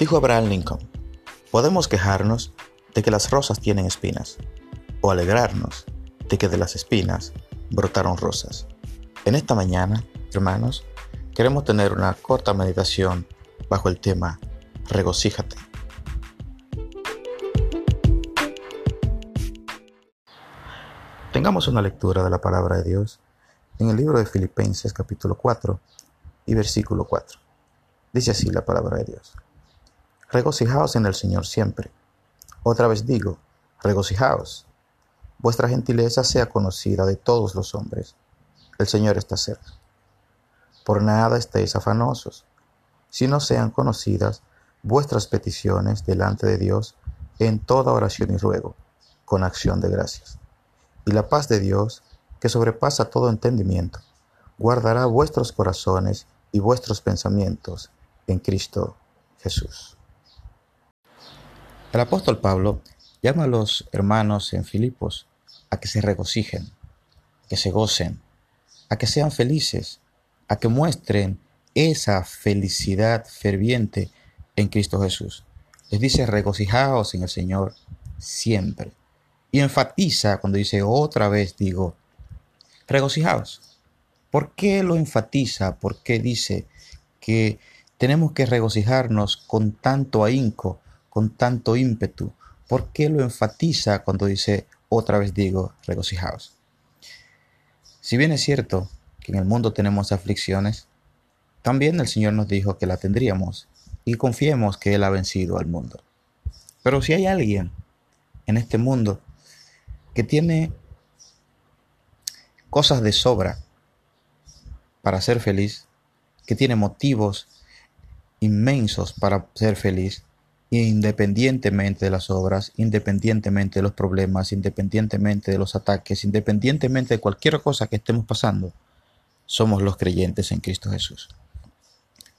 Dijo Abraham Lincoln, podemos quejarnos de que las rosas tienen espinas, o alegrarnos de que de las espinas brotaron rosas. En esta mañana, hermanos, queremos tener una corta meditación bajo el tema Regocíjate. Tengamos una lectura de la palabra de Dios en el libro de Filipenses capítulo 4 y versículo 4. Dice así la palabra de Dios. Regocijaos en el Señor siempre. Otra vez digo, regocijaos. Vuestra gentileza sea conocida de todos los hombres. El Señor está cerca. Por nada estéis afanosos, si no sean conocidas vuestras peticiones delante de Dios en toda oración y ruego, con acción de gracias y la paz de Dios, que sobrepasa todo entendimiento, guardará vuestros corazones y vuestros pensamientos en Cristo Jesús. El apóstol Pablo llama a los hermanos en Filipos a que se regocijen, que se gocen, a que sean felices, a que muestren esa felicidad ferviente en Cristo Jesús. Les dice regocijaos en el Señor siempre. Y enfatiza cuando dice otra vez, digo, regocijaos. ¿Por qué lo enfatiza? ¿Por qué dice que tenemos que regocijarnos con tanto ahínco, con tanto ímpetu? ¿Por qué lo enfatiza cuando dice otra vez digo, regocijaos? Si bien es cierto que en el mundo tenemos aflicciones, también el Señor nos dijo que la tendríamos y confiemos que Él ha vencido al mundo. Pero si hay alguien en este mundo que tiene cosas de sobra para ser feliz, que tiene motivos inmensos para ser feliz, independientemente de las obras, independientemente de los problemas, independientemente de los ataques, independientemente de cualquier cosa que estemos pasando, somos los creyentes en Cristo Jesús.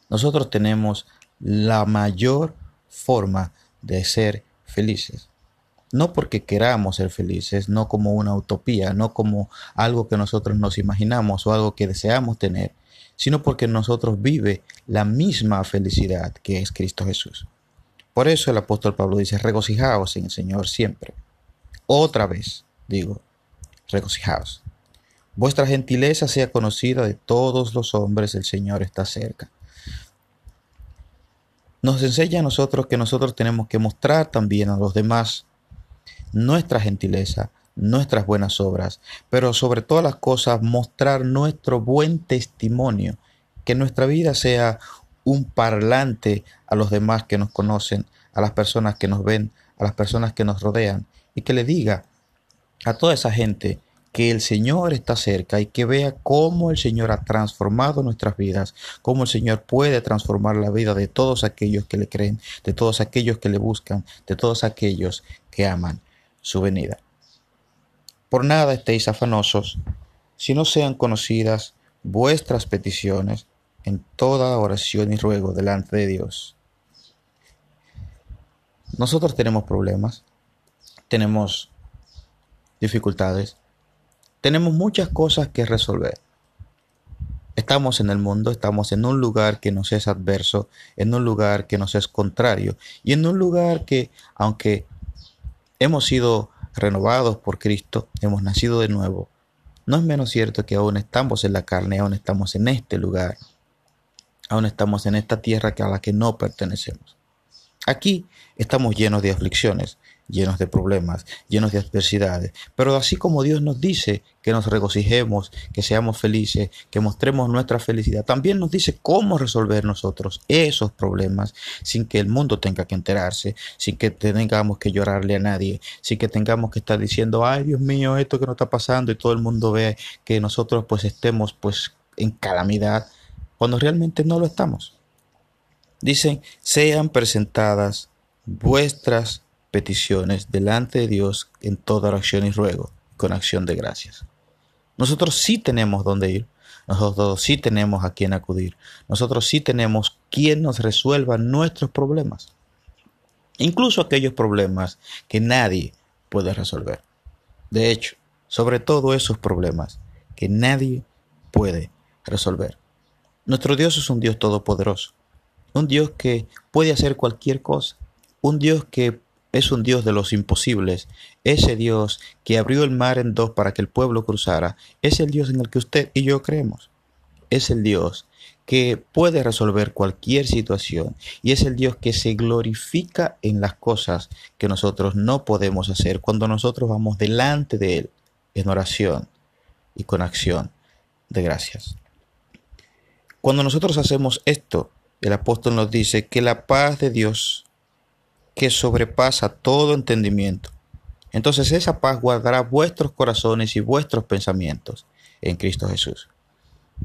Nosotros tenemos la mayor forma de ser felices no porque queramos ser felices, no como una utopía, no como algo que nosotros nos imaginamos o algo que deseamos tener, sino porque nosotros vive la misma felicidad que es Cristo Jesús. Por eso el apóstol Pablo dice, regocijaos en el Señor siempre. Otra vez digo, regocijaos. Vuestra gentileza sea conocida de todos los hombres, el Señor está cerca. Nos enseña a nosotros que nosotros tenemos que mostrar también a los demás nuestra gentileza, nuestras buenas obras, pero sobre todas las cosas mostrar nuestro buen testimonio, que nuestra vida sea un parlante a los demás que nos conocen, a las personas que nos ven, a las personas que nos rodean, y que le diga a toda esa gente que el Señor está cerca y que vea cómo el Señor ha transformado nuestras vidas, cómo el Señor puede transformar la vida de todos aquellos que le creen, de todos aquellos que le buscan, de todos aquellos que aman su venida. Por nada estéis afanosos, si no sean conocidas vuestras peticiones en toda oración y ruego delante de Dios. Nosotros tenemos problemas, tenemos dificultades, tenemos muchas cosas que resolver. Estamos en el mundo, estamos en un lugar que nos es adverso, en un lugar que nos es contrario y en un lugar que, aunque hemos sido renovados por Cristo, hemos nacido de nuevo, no es menos cierto que aún estamos en la carne, aún estamos en este lugar, aún estamos en esta tierra a la que no pertenecemos. Aquí estamos llenos de aflicciones, llenos de problemas, llenos de adversidades. Pero así como Dios nos dice que nos regocijemos, que seamos felices, que mostremos nuestra felicidad, también nos dice cómo resolver nosotros esos problemas sin que el mundo tenga que enterarse, sin que tengamos que llorarle a nadie, sin que tengamos que estar diciendo, ay Dios mío, esto que nos está pasando y todo el mundo ve que nosotros pues estemos pues en calamidad, cuando realmente no lo estamos. Dicen, sean presentadas vuestras peticiones delante de Dios en toda oración y ruego, con acción de gracias. Nosotros sí tenemos dónde ir, nosotros sí tenemos a quién acudir, nosotros sí tenemos quien nos resuelva nuestros problemas, incluso aquellos problemas que nadie puede resolver. De hecho, sobre todo esos problemas que nadie puede resolver. Nuestro Dios es un Dios todopoderoso un Dios que puede hacer cualquier cosa, un Dios que es un Dios de los imposibles, ese Dios que abrió el mar en dos para que el pueblo cruzara, es el Dios en el que usted y yo creemos. Es el Dios que puede resolver cualquier situación y es el Dios que se glorifica en las cosas que nosotros no podemos hacer cuando nosotros vamos delante de Él en oración y con acción de gracias. Cuando nosotros hacemos esto, el apóstol nos dice que la paz de Dios, que sobrepasa todo entendimiento, entonces esa paz guardará vuestros corazones y vuestros pensamientos en Cristo Jesús.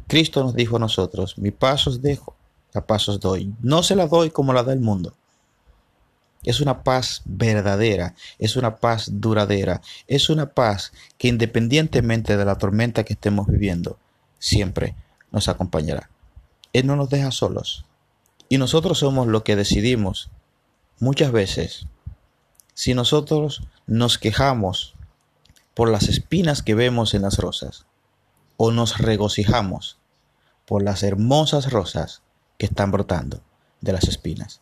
Cristo nos dijo a nosotros, mi paz os dejo, la paz os doy. No se la doy como la da el mundo. Es una paz verdadera, es una paz duradera, es una paz que independientemente de la tormenta que estemos viviendo, siempre nos acompañará. Él no nos deja solos. Y nosotros somos lo que decidimos muchas veces. Si nosotros nos quejamos por las espinas que vemos en las rosas, o nos regocijamos por las hermosas rosas que están brotando de las espinas.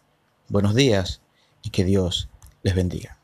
Buenos días y que Dios les bendiga.